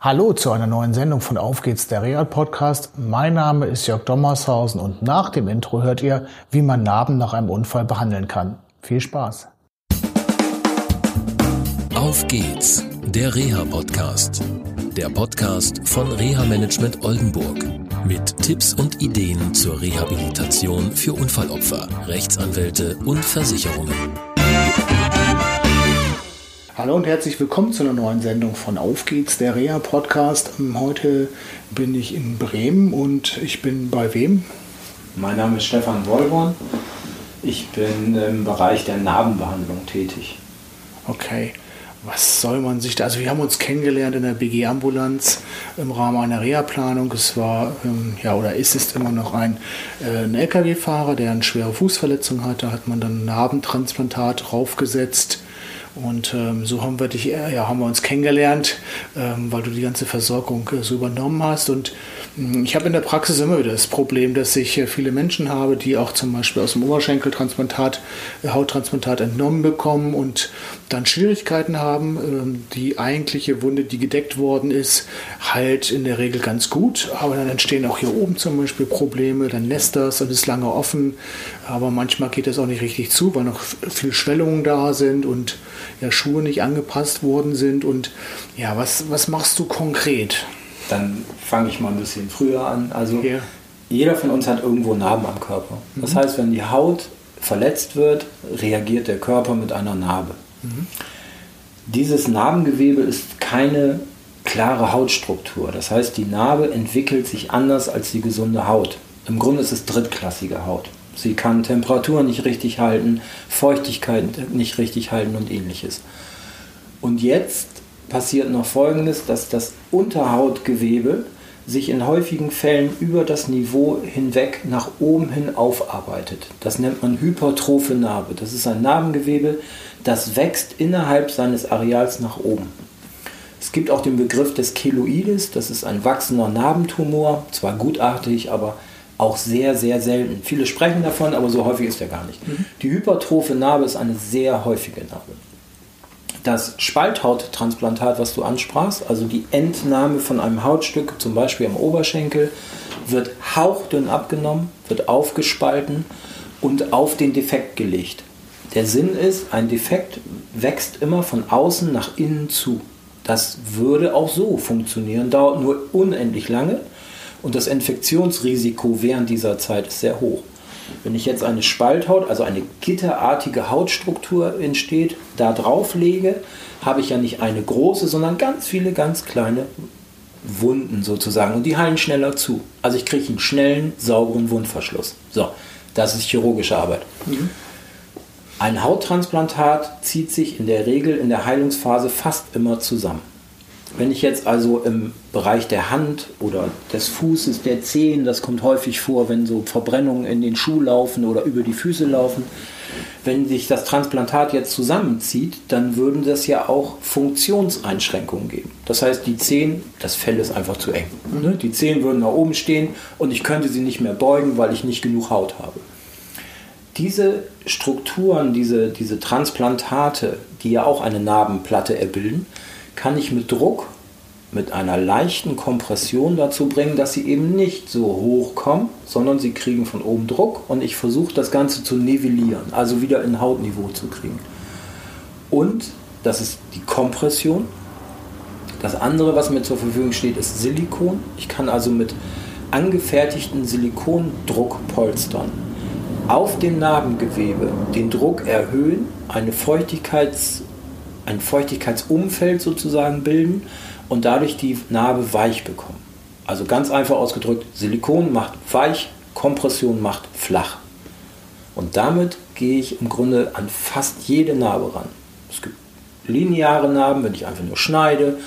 Hallo zu einer neuen Sendung von Auf geht's der Real Podcast. Mein Name ist Jörg Dommershausen und nach dem Intro hört ihr, wie man Narben nach einem Unfall behandeln kann. Viel Spaß. Auf geht's, der Reha Podcast. Der Podcast von Reha Management Oldenburg mit Tipps und Ideen zur Rehabilitation für Unfallopfer, Rechtsanwälte und Versicherungen. Hallo und herzlich willkommen zu einer neuen Sendung von Auf geht's, der Reha Podcast. Heute bin ich in Bremen und ich bin bei wem? Mein Name ist Stefan Wollborn. Ich bin im Bereich der Narbenbehandlung tätig. Okay. Was soll man sich da? Also wir haben uns kennengelernt in der BG-Ambulanz im Rahmen einer Reha-Planung. Es war, ähm, ja, oder ist es immer noch ein, äh, ein LKW-Fahrer, der eine schwere Fußverletzung hatte. Da hat man dann ein Narbentransplantat draufgesetzt und ähm, so haben wir dich, äh, ja, haben wir uns kennengelernt, ähm, weil du die ganze Versorgung äh, so übernommen hast. Und äh, ich habe in der Praxis immer wieder das Problem, dass ich äh, viele Menschen habe, die auch zum Beispiel aus dem Oberschenkeltransplantat, äh, Hauttransplantat entnommen bekommen und dann Schwierigkeiten haben. Ähm, die eigentliche Wunde, die gedeckt worden ist, halt in der Regel ganz gut. Aber dann entstehen auch hier oben zum Beispiel Probleme, dann nässt das und ist lange offen. Aber manchmal geht das auch nicht richtig zu, weil noch viel Schwellungen da sind und ja, Schuhe nicht angepasst worden sind. Und ja, was, was machst du konkret? Dann fange ich mal ein bisschen früher an. Also Ja. jeder von uns hat irgendwo Narben am Körper. Das heißt, wenn die Haut verletzt wird, reagiert der Körper mit einer Narbe. Dieses Narbengewebe ist keine klare Hautstruktur. Das heißt, die Narbe entwickelt sich anders als die gesunde Haut. Im Grunde ist es drittklassige Haut. Sie kann Temperatur nicht richtig halten, Feuchtigkeit nicht richtig halten und ähnliches. Und jetzt passiert noch Folgendes, dass das Unterhautgewebe sich in häufigen Fällen über das Niveau hinweg nach oben hin aufarbeitet. Das nennt man hypertrophe Narbe. Das ist ein Narbengewebe, das wächst innerhalb seines Areals nach oben. Es gibt auch den Begriff des Keloides, das ist ein wachsender Narbentumor, zwar gutartig, aber auch sehr, sehr selten. Viele sprechen davon, aber so häufig ist er gar nicht. Die hypertrophe Narbe ist eine sehr häufige Narbe. Das Spalthauttransplantat, was du ansprachst, also die Entnahme von einem Hautstück, zum Beispiel am Oberschenkel, wird hauchdünn abgenommen, wird aufgespalten und auf den Defekt gelegt. Der Sinn ist, ein Defekt wächst immer von außen nach innen zu. Das würde auch so funktionieren, dauert nur unendlich lange und das Infektionsrisiko während dieser Zeit ist sehr hoch. Wenn ich jetzt eine Spalthaut, also eine gitterartige Hautstruktur entsteht, da drauf lege, habe ich ja nicht eine große, sondern ganz viele ganz kleine Wunden sozusagen und die heilen schneller zu. Also ich kriege einen schnellen, sauberen Wundverschluss. So, das ist chirurgische Arbeit. Ein Hauttransplantat zieht sich in der Regel in der Heilungsphase fast immer zusammen. Wenn ich jetzt also im Bereich der Hand oder des Fußes, der Zehen, das kommt häufig vor, wenn so Verbrennungen in den Schuh laufen oder über die Füße laufen, wenn sich das Transplantat jetzt zusammenzieht, dann würden das ja auch Funktionseinschränkungen geben. Das heißt, die Zehen, das Fell ist einfach zu eng. Ne? Die Zehen würden nach oben stehen und ich könnte sie nicht mehr beugen, weil ich nicht genug Haut habe diese Strukturen, diese, diese Transplantate, die ja auch eine Narbenplatte erbilden, kann ich mit Druck, mit einer leichten Kompression dazu bringen, dass sie eben nicht so hoch kommen, sondern sie kriegen von oben Druck und ich versuche das Ganze zu nivellieren, also wieder in Hautniveau zu kriegen. Und das ist die Kompression. Das andere, was mir zur Verfügung steht, ist Silikon. Ich kann also mit angefertigten Silikondruck polstern auf dem Narbengewebe den Druck erhöhen, eine Feuchtigkeits, ein Feuchtigkeitsumfeld sozusagen bilden und dadurch die Narbe weich bekommen. Also ganz einfach ausgedrückt, Silikon macht weich, Kompression macht flach. Und damit gehe ich im Grunde an fast jede Narbe ran. Es gibt lineare Narben, wenn ich einfach nur schneide.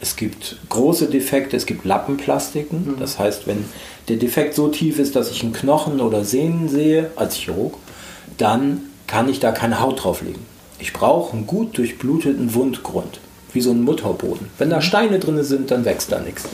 Es gibt große Defekte, es gibt Lappenplastiken. Das heißt, wenn der Defekt so tief ist, dass ich einen Knochen oder Sehnen sehe als Chirurg, dann kann ich da keine Haut drauflegen. Ich brauche einen gut durchbluteten Wundgrund, wie so ein Mutterboden. Wenn da Steine drin sind, dann wächst da nichts.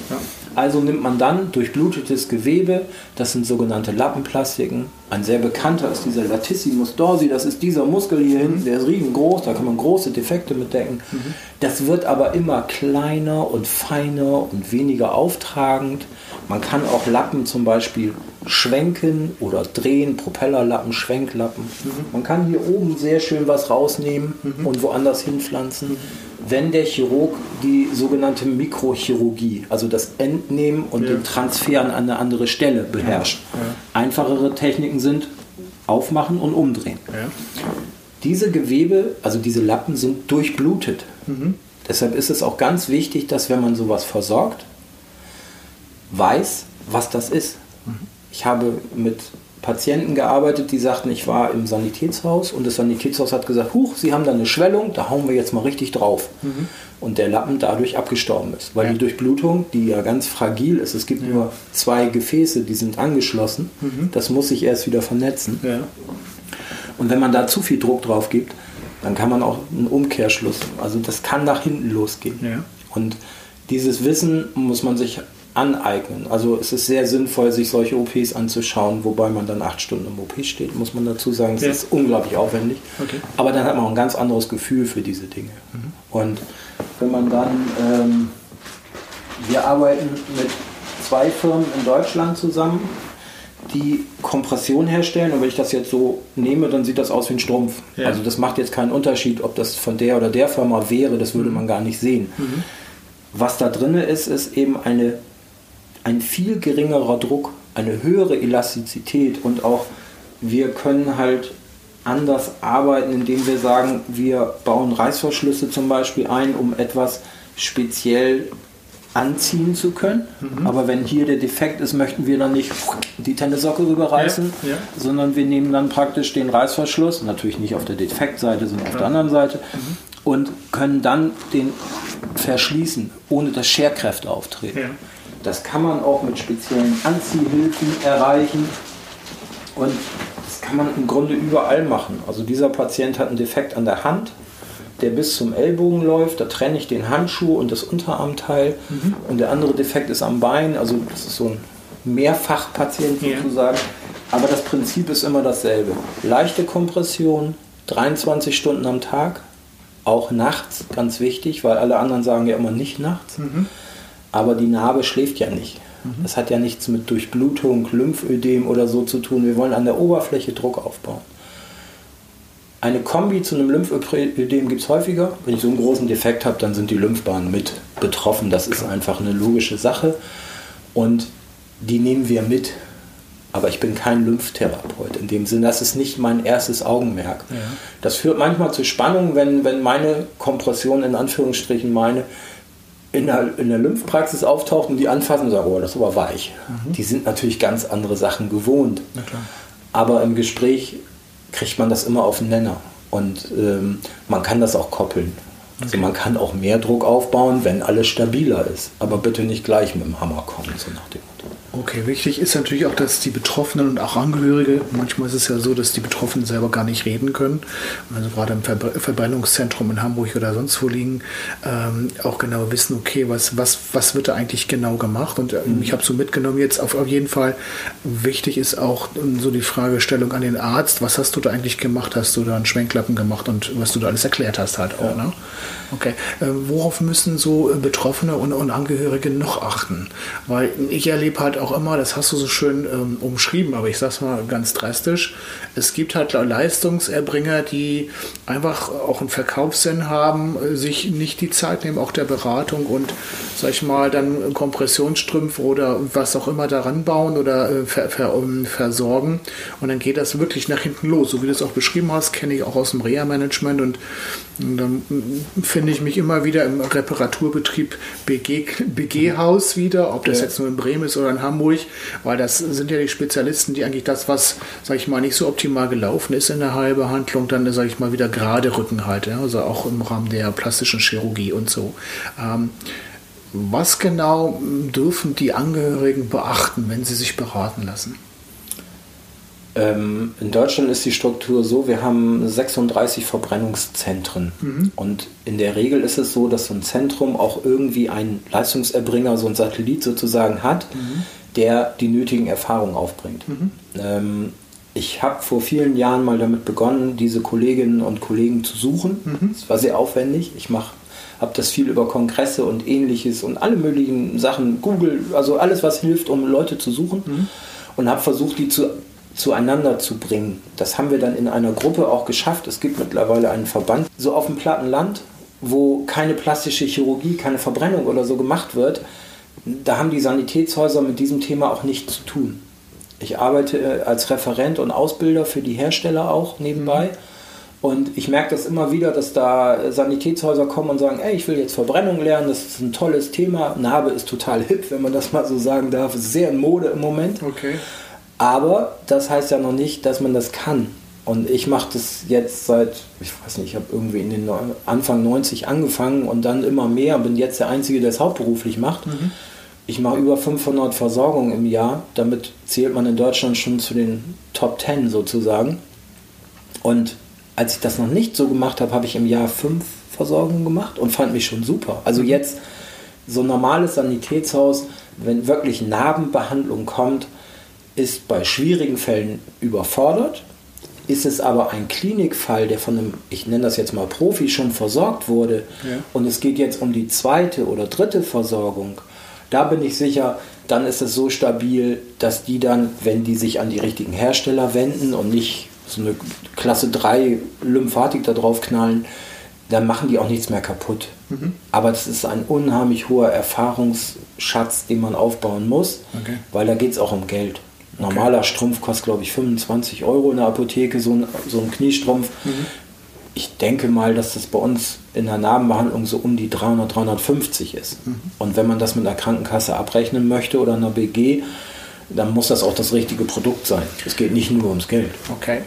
Also nimmt man dann durchblutetes Gewebe, das sind sogenannte Lappenplastiken. Ein sehr bekannter ist dieser Latissimus dorsi, das ist dieser Muskel hier hinten, der ist riesengroß, da kann man große Defekte mitdecken. Mhm. Das wird aber immer kleiner und feiner und weniger auftragend. Man kann auch Lappen zum Beispiel schwenken oder drehen, Propellerlappen, Schwenklappen. Mhm. Man kann hier oben sehr schön was rausnehmen mhm. und woanders hinpflanzen. Wenn der Chirurg die sogenannte Mikrochirurgie, also das Entnehmen und ja. den Transfer an eine andere Stelle beherrscht. Ja. Ja. Einfachere Techniken sind aufmachen und umdrehen. Diese Gewebe, also diese Lappen sind durchblutet. Mhm. Deshalb ist es auch ganz wichtig, dass wenn man sowas versorgt, weiß, was das ist. Mhm. Ich habe mit Patienten gearbeitet, die sagten, ich war im Sanitätshaus und das Sanitätshaus hat gesagt, huch, Sie haben da eine Schwellung, da hauen wir jetzt mal richtig drauf. Mhm. Und der Lappen dadurch abgestorben ist, weil ja. die Durchblutung, die ja ganz fragil ist, es gibt ja. nur zwei Gefäße, die sind angeschlossen, mhm. das muss sich erst wieder vernetzen. Ja. Und wenn man da zu viel Druck drauf gibt, dann kann man auch einen Umkehrschluss, also das kann nach hinten losgehen. Und dieses Wissen muss man sich aneignen. Also es ist sehr sinnvoll, sich solche OPs anzuschauen, wobei man dann acht Stunden im OP steht, muss man dazu sagen. Es ja. ist unglaublich aufwendig. Okay. Aber dann hat man auch ein ganz anderes Gefühl für diese Dinge. Mhm. Und wenn man dann, ähm, wir arbeiten mit zwei Firmen in Deutschland zusammen, die Kompression herstellen. Und wenn ich das jetzt so nehme, dann sieht das aus wie ein Strumpf. Ja. Also das macht jetzt keinen Unterschied, ob das von der oder der Firma wäre, das würde mhm. man gar nicht sehen. Mhm. Was da drin ist, ist eben eine ein viel geringerer Druck, eine höhere Elastizität und auch wir können halt anders arbeiten, indem wir sagen, wir bauen Reißverschlüsse zum Beispiel ein, um etwas speziell anziehen zu können. Mhm. Aber wenn hier der Defekt ist, möchten wir dann nicht die Tennissocke rüberreißen, ja, ja. sondern wir nehmen dann praktisch den Reißverschluss, natürlich nicht auf der Defektseite, sondern auf ja. der anderen Seite, mhm. und können dann den verschließen, ohne dass Scherkräfte auftreten. Das kann man auch mit speziellen Anziehhilfen erreichen. Und das kann man im Grunde überall machen. Also dieser Patient hat einen Defekt an der Hand, der bis zum Ellbogen läuft. Da trenne ich den Handschuh und das Unterarmteil. Mhm. Und der andere Defekt ist am Bein. Also das ist so ein Mehrfachpatient sozusagen. Ja. Aber das Prinzip ist immer dasselbe. Leichte Kompression, 23 Stunden am Tag, auch nachts, ganz wichtig, weil alle anderen sagen ja immer nicht nachts. Mhm aber die Narbe schläft ja nicht. Mhm. Das hat ja nichts mit Durchblutung, Lymphödem oder so zu tun. Wir wollen an der Oberfläche Druck aufbauen. Eine Kombi zu einem Lymphödem gibt es häufiger. Wenn ich so einen großen Defekt habe, dann sind die Lymphbahnen mit betroffen. Das ist einfach eine logische Sache. Und die nehmen wir mit. Aber ich bin kein Lymphtherapeut in dem Sinn. Das ist nicht mein erstes Augenmerk. Ja. Das führt manchmal zu Spannungen, wenn, wenn meine Kompression in Anführungsstrichen meine in der, in der Lymphpraxis auftaucht und die anfassen und sagen, oh, das ist aber weich. Mhm. Die sind natürlich ganz andere Sachen gewohnt. Aber im Gespräch kriegt man das immer auf den Nenner. Und ähm, man kann das auch koppeln. Also man kann auch mehr Druck aufbauen, wenn alles stabiler ist. Aber bitte nicht gleich mit dem Hammer kommen, so nach dem. Okay, wichtig ist natürlich auch, dass die Betroffenen und auch Angehörige, manchmal ist es ja so, dass die Betroffenen selber gar nicht reden können, also gerade im Verbrennungszentrum in Hamburg oder sonst wo liegen, ähm, auch genau wissen, okay, was, was, was wird da eigentlich genau gemacht? Und ähm, ich habe so mitgenommen jetzt auf, auf jeden Fall, wichtig ist auch ähm, so die Fragestellung an den Arzt, was hast du da eigentlich gemacht? Hast du da einen Schwenklappen gemacht und was du da alles erklärt hast halt auch, ja. ne? Okay, äh, worauf müssen so Betroffene und, und Angehörige noch achten? Weil ich erlebe halt auch immer, das hast du so schön ähm, umschrieben, aber ich sag's mal ganz drastisch, es gibt halt Leistungserbringer, die einfach auch einen Verkaufssinn haben, äh, sich nicht die Zeit nehmen, auch der Beratung und, sag ich mal, dann Kompressionsstrümpfe oder was auch immer daran bauen oder äh, ver, ver, um, versorgen. Und dann geht das wirklich nach hinten los. So wie du es auch beschrieben hast, kenne ich auch aus dem Reha-Management und, und dann finde ich mich immer wieder im Reparaturbetrieb BG-Haus BG wieder, ob das ja. jetzt nur in Bremen ist oder in Hamburg, weil das sind ja die Spezialisten, die eigentlich das, was, sag ich mal, nicht so optimal gelaufen ist in der Heilbehandlung, dann, sag ich mal, wieder gerade rücken halt, ja? also auch im Rahmen der plastischen Chirurgie und so. Ähm, was genau dürfen die Angehörigen beachten, wenn sie sich beraten lassen? Ähm, in Deutschland ist die Struktur so, wir haben 36 Verbrennungszentren. Mhm. Und in der Regel ist es so, dass so ein Zentrum auch irgendwie einen Leistungserbringer, so ein Satellit sozusagen hat, mhm. Der die nötigen Erfahrungen aufbringt. Mhm. Ähm, ich habe vor vielen Jahren mal damit begonnen, diese Kolleginnen und Kollegen zu suchen. Mhm. Das war sehr aufwendig. Ich mache habe das viel über Kongresse und ähnliches und alle möglichen Sachen, Google, also alles, was hilft, um Leute zu suchen. Mhm. Und habe versucht, die zu zueinander zu bringen. Das haben wir dann in einer Gruppe auch geschafft. Es gibt mittlerweile einen Verband, so auf dem platten Land, wo keine plastische Chirurgie, keine Verbrennung oder so gemacht wird. Da haben die Sanitätshäuser mit diesem Thema auch nichts zu tun. Ich arbeite äh, als Referent und Ausbilder für die Hersteller auch nebenbei. Mhm. Und ich merke das immer wieder, dass da Sanitätshäuser kommen und sagen, ey, ich will jetzt Verbrennung lernen, das ist ein tolles Thema. Narbe ist total hip, wenn man das mal so sagen darf. Ist sehr in Mode im Moment. Okay. Aber das heißt ja noch nicht, dass man das kann. Und ich mache das jetzt seit, ich weiß nicht, ich habe irgendwie in den Anfang 90 angefangen und dann immer mehr, bin jetzt der Einzige, der es hauptberuflich macht. Mhm. Ich mache über 500 Versorgungen im Jahr. Damit zählt man in Deutschland schon zu den Top 10 sozusagen. Und als ich das noch nicht so gemacht habe, habe ich im Jahr fünf Versorgungen gemacht und fand mich schon super. Also mhm. jetzt so ein normales Sanitätshaus, wenn wirklich Narbenbehandlung kommt, ist bei schwierigen Fällen überfordert. Ist es aber ein Klinikfall, der von einem, ich nenne das jetzt mal Profi, schon versorgt wurde ja. und es geht jetzt um die zweite oder dritte Versorgung, da bin ich sicher, dann ist es so stabil, dass die dann, wenn die sich an die richtigen Hersteller wenden und nicht so eine Klasse 3 Lymphatik da drauf knallen, dann machen die auch nichts mehr kaputt. Mhm. Aber das ist ein unheimlich hoher Erfahrungsschatz, den man aufbauen muss, okay. weil da geht es auch um Geld. Normaler. Strumpf kostet, glaube ich, 25 Euro in der Apotheke, so ein, so ein Kniestrumpf. Mhm. Ich denke mal, dass das bei uns in der Narbenbehandlung so um die 300, 350 ist. Mhm. Und wenn man das mit einer Krankenkasse abrechnen möchte oder einer BG, dann muss das auch das richtige Produkt sein. Es geht nicht nur ums Geld. Okay.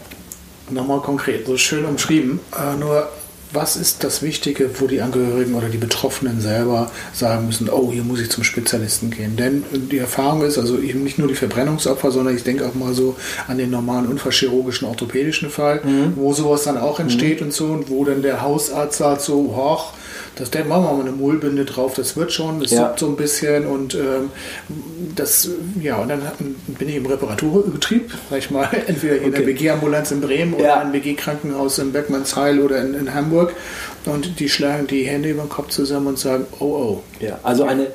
Nochmal konkret, so schön umschrieben. Äh, nur was ist das Wichtige, wo die Angehörigen oder die Betroffenen selber sagen müssen, oh, hier muss ich zum Spezialisten gehen? Denn die Erfahrung ist, also eben nicht nur die Verbrennungsopfer, sondern ich denke auch mal so an den normalen unfallchirurgischen orthopädischen Fall, mhm. wo sowas dann auch entsteht mhm. und so, und wo dann der Hausarzt sagt so, hoch, das der machen wir mal eine Mullbinde drauf, das wird schon, das ja. so ein bisschen und ähm, das, ja, und dann bin ich im Reparaturbetrieb, sag ich mal, entweder in okay. der WG-Ambulanz in Bremen oder ja. im WG-Krankenhaus in Beckmannsheil oder in, in, Hamburg und die schlagen die Hände über den Kopf zusammen und sagen, oh, oh. Ja, also eine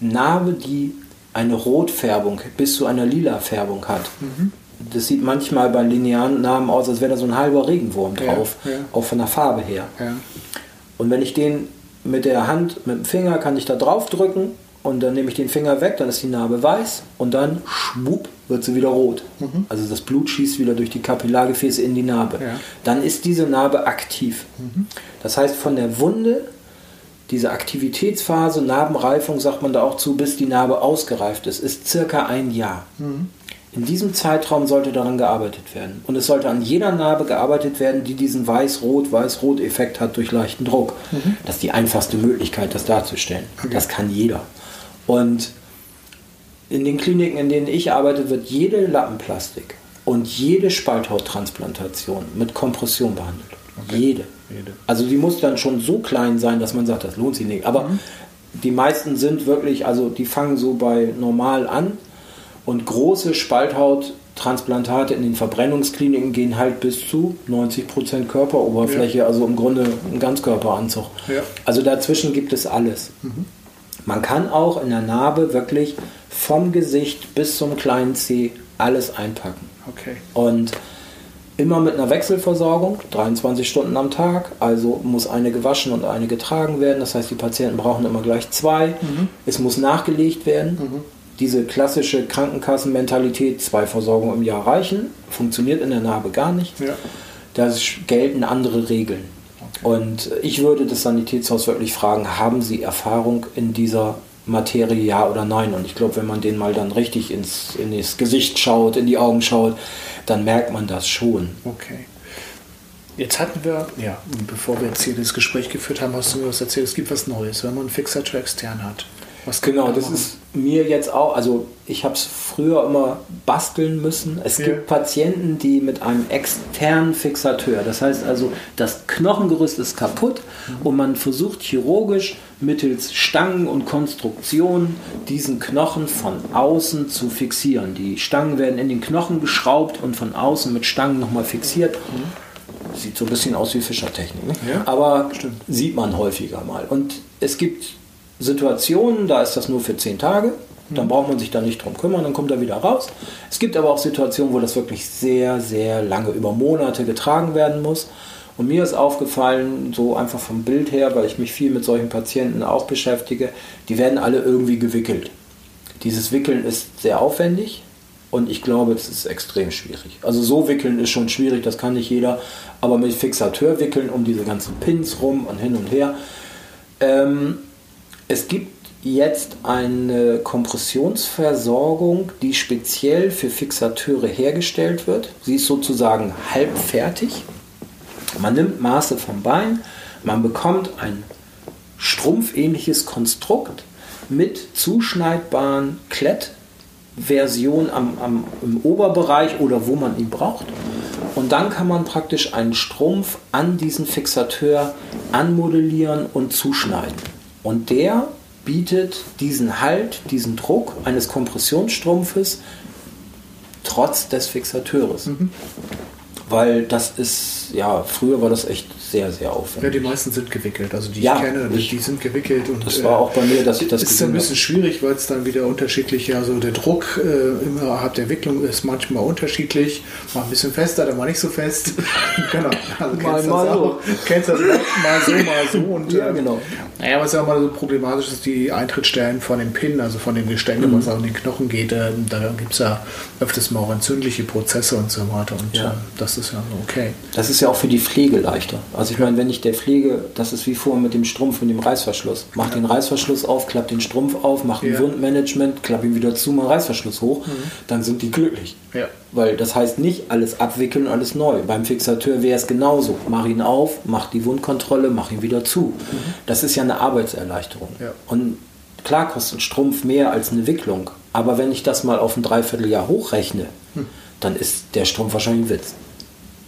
Narbe, die eine Rotfärbung bis zu einer lila Färbung hat. Mhm. Das sieht manchmal bei linearen Narben aus, als wäre da so ein halber Regenwurm drauf, ja, ja. auch von der Farbe her. Ja. Und wenn ich den mit der Hand, mit dem Finger kann ich da drauf drücken und dann nehme ich den Finger weg, dann ist die Narbe weiß und dann schwupp wird sie wieder rot. Mhm. Also das Blut schießt wieder durch die Kapillargefäße in die Narbe. Ja. Dann ist diese Narbe aktiv. Mhm. Das heißt, von der Wunde, diese Aktivitätsphase, Narbenreifung sagt man da auch zu, bis die Narbe ausgereift ist, ist circa ein Jahr. Mhm. In diesem Zeitraum sollte daran gearbeitet werden. Und es sollte an jeder Narbe gearbeitet werden, die diesen Weiß-Rot-Weiß-Rot-Effekt hat durch leichten Druck. Mhm. Das ist die einfachste Möglichkeit, das darzustellen. Okay. Das kann jeder. Und in den Kliniken, in denen ich arbeite, wird jede Lappenplastik und jede Spalthauttransplantation mit Kompression behandelt. Okay. Jede. jede. Also die muss dann schon so klein sein, dass man sagt, das lohnt sich nicht. Aber mhm. die meisten sind wirklich, also die fangen so bei normal an und große Spalthauttransplantate in den Verbrennungskliniken gehen halt bis zu 90% Körperoberfläche, ja. also im Grunde ein Ganzkörperanzug. Ja. Also dazwischen gibt es alles. Mhm. Man kann auch in der Narbe wirklich vom Gesicht bis zum kleinen Zeh alles einpacken. Okay. Und immer mit einer Wechselversorgung, 23 Stunden am Tag. Also muss eine gewaschen und eine getragen werden. Das heißt, die Patienten brauchen immer gleich zwei. Mhm. Es muss nachgelegt werden. Mhm diese klassische Krankenkassenmentalität, zwei Versorgungen im Jahr reichen, funktioniert in der Narbe gar nicht. Ja. Da gelten andere Regeln. Okay. Und ich würde das Sanitätshaus wirklich fragen, haben Sie Erfahrung in dieser Materie, ja oder nein? Und ich glaube, wenn man den mal dann richtig ins, in das Gesicht schaut, in die Augen schaut, dann merkt man das schon. Okay. Jetzt hatten wir, ja, bevor wir jetzt hier das Gespräch geführt haben, hast du mir was erzählt, es gibt was Neues, wenn man einen Fixator extern hat. Was genau, das machen? ist mir jetzt auch, also ich habe es früher immer basteln müssen. Es ja. gibt Patienten, die mit einem externen Fixateur, das heißt also, das Knochengerüst ist kaputt mhm. und man versucht chirurgisch mittels Stangen und Konstruktion diesen Knochen von außen zu fixieren. Die Stangen werden in den Knochen geschraubt und von außen mit Stangen nochmal fixiert. Mhm. Sieht so ein bisschen aus wie Fischertechnik, ne? ja, aber stimmt. sieht man häufiger mal. Und es gibt Situationen, da ist das nur für zehn Tage. Dann braucht man sich da nicht drum kümmern, dann kommt er wieder raus. Es gibt aber auch Situationen, wo das wirklich sehr, sehr lange, über Monate getragen werden muss. Und mir ist aufgefallen, so einfach vom Bild her, weil ich mich viel mit solchen Patienten auch beschäftige, die werden alle irgendwie gewickelt. Dieses Wickeln ist sehr aufwendig und ich glaube, es ist extrem schwierig. Also so wickeln ist schon schwierig, das kann nicht jeder, aber mit Fixateur wickeln um diese ganzen Pins rum und hin und her. Ähm, es gibt jetzt eine Kompressionsversorgung, die speziell für Fixateure hergestellt wird. Sie ist sozusagen halbfertig. Man nimmt Maße vom Bein, man bekommt ein strumpfähnliches Konstrukt mit zuschneidbaren Klettversionen am, am, im Oberbereich oder wo man ihn braucht. Und dann kann man praktisch einen Strumpf an diesen Fixateur anmodellieren und zuschneiden. Und der bietet diesen Halt, diesen Druck eines Kompressionsstrumpfes trotz des Fixateurs. Mhm. Weil das ist, ja, früher war das echt sehr, sehr aufwendig. Ja, die meisten sind gewickelt. Also die ja, ich kenne, ich, die sind gewickelt. Und, das war auch bei mir, dass ich das ist ein bisschen schwierig, weil es dann wieder unterschiedlich, also der Druck äh, innerhalb der Wicklung ist manchmal unterschiedlich. Mal ein bisschen fester, dann mal nicht so fest. genau. Also mal, mal so. Auch. Kennst das mal so, mal so. Und, ja, ähm, genau. Naja, was ja auch mal so problematisch ist, die Eintrittsstellen von dem Pin, also von dem Gestänge, mhm. was an den Knochen geht, äh, da gibt es ja öfters mal auch entzündliche Prozesse und so weiter. Und ja. äh, das ist ja okay. Das ist ja auch für die Pflege leichter. Also ich meine, wenn ich der Pflege, das ist wie vorher mit dem Strumpf und dem Reißverschluss. Mach ja. den Reißverschluss auf, klapp den Strumpf auf, mach ein ja. Wundmanagement, klapp ihn wieder zu, mach Reißverschluss hoch, mhm. dann sind die glücklich. Ja. Weil das heißt nicht alles abwickeln, alles neu. Beim Fixateur wäre es genauso. Mach ihn auf, mach die Wundkontrolle, mach ihn wieder zu. Mhm. Das ist ja eine Arbeitserleichterung. Und klar kostet ein Strumpf mehr als eine Wicklung. Aber wenn ich das mal auf ein Dreivierteljahr hochrechne, hm. dann ist der Strumpf wahrscheinlich ein Witz.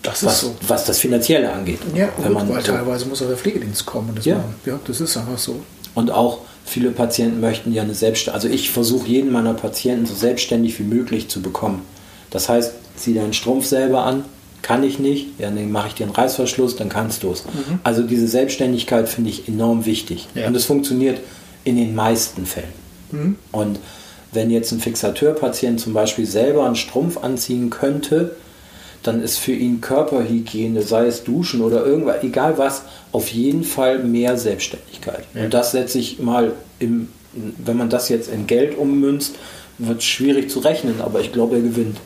Das ist was, so. was das Finanzielle angeht. Ja, wenn gut, man weil teilweise muss auch der Pflegedienst kommen. Das ja. Ja, das ist einfach so. Und auch viele Patienten möchten ja eine Selbstständigkeit. Also ich versuche jeden meiner Patienten so selbstständig wie möglich zu bekommen. Das heißt, zieh deinen Strumpf selber an, kann ich nicht, ja, dann mache ich dir einen Reißverschluss, dann kannst du es. Mhm. Also diese Selbstständigkeit finde ich enorm wichtig. Ja. Und es funktioniert in den meisten Fällen. Mhm. Und wenn jetzt ein Fixateurpatient zum Beispiel selber einen Strumpf anziehen könnte, dann ist für ihn Körperhygiene, sei es Duschen oder irgendwas, egal was, auf jeden Fall mehr Selbstständigkeit. Ja. Und das setze ich mal im, wenn man das jetzt in Geld ummünzt, wird es schwierig zu rechnen, aber ich glaube, er gewinnt.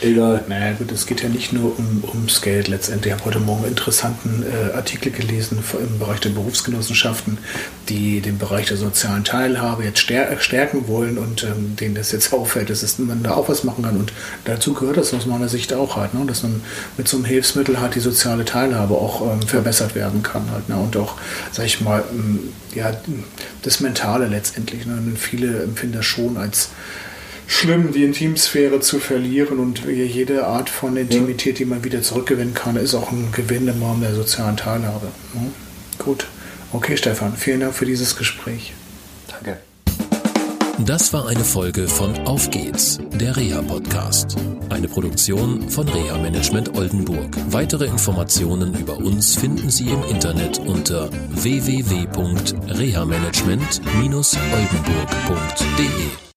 Egal. Naja, gut, es geht ja nicht nur um, ums Geld letztendlich. Ich habe heute Morgen einen interessanten äh, Artikel gelesen im Bereich der Berufsgenossenschaften, die den Bereich der sozialen Teilhabe jetzt stär stärken wollen und ähm, denen das jetzt auffällt, dass man da auch was machen kann. Und dazu gehört das aus meiner Sicht auch halt, ne? dass man mit so einem Hilfsmittel halt die soziale Teilhabe auch ähm, verbessert werden kann halt. Ne? Und auch, sag ich mal, ähm, ja, das Mentale letztendlich. Ne? Viele empfinden das schon als schlimm, die Intimsphäre zu verlieren und jede Art von Intimität, die man wieder zurückgewinnen kann, ist auch ein Gewinn im Rahmen der sozialen Teilhabe. Ja, gut. Okay, Stefan, vielen Dank für dieses Gespräch. Danke. Das war eine Folge von Auf geht's, der Reha-Podcast. Eine Produktion von Reha Management Oldenburg. Weitere Informationen über uns finden Sie im Internet unter www.rehamanagement-oldenburg.de.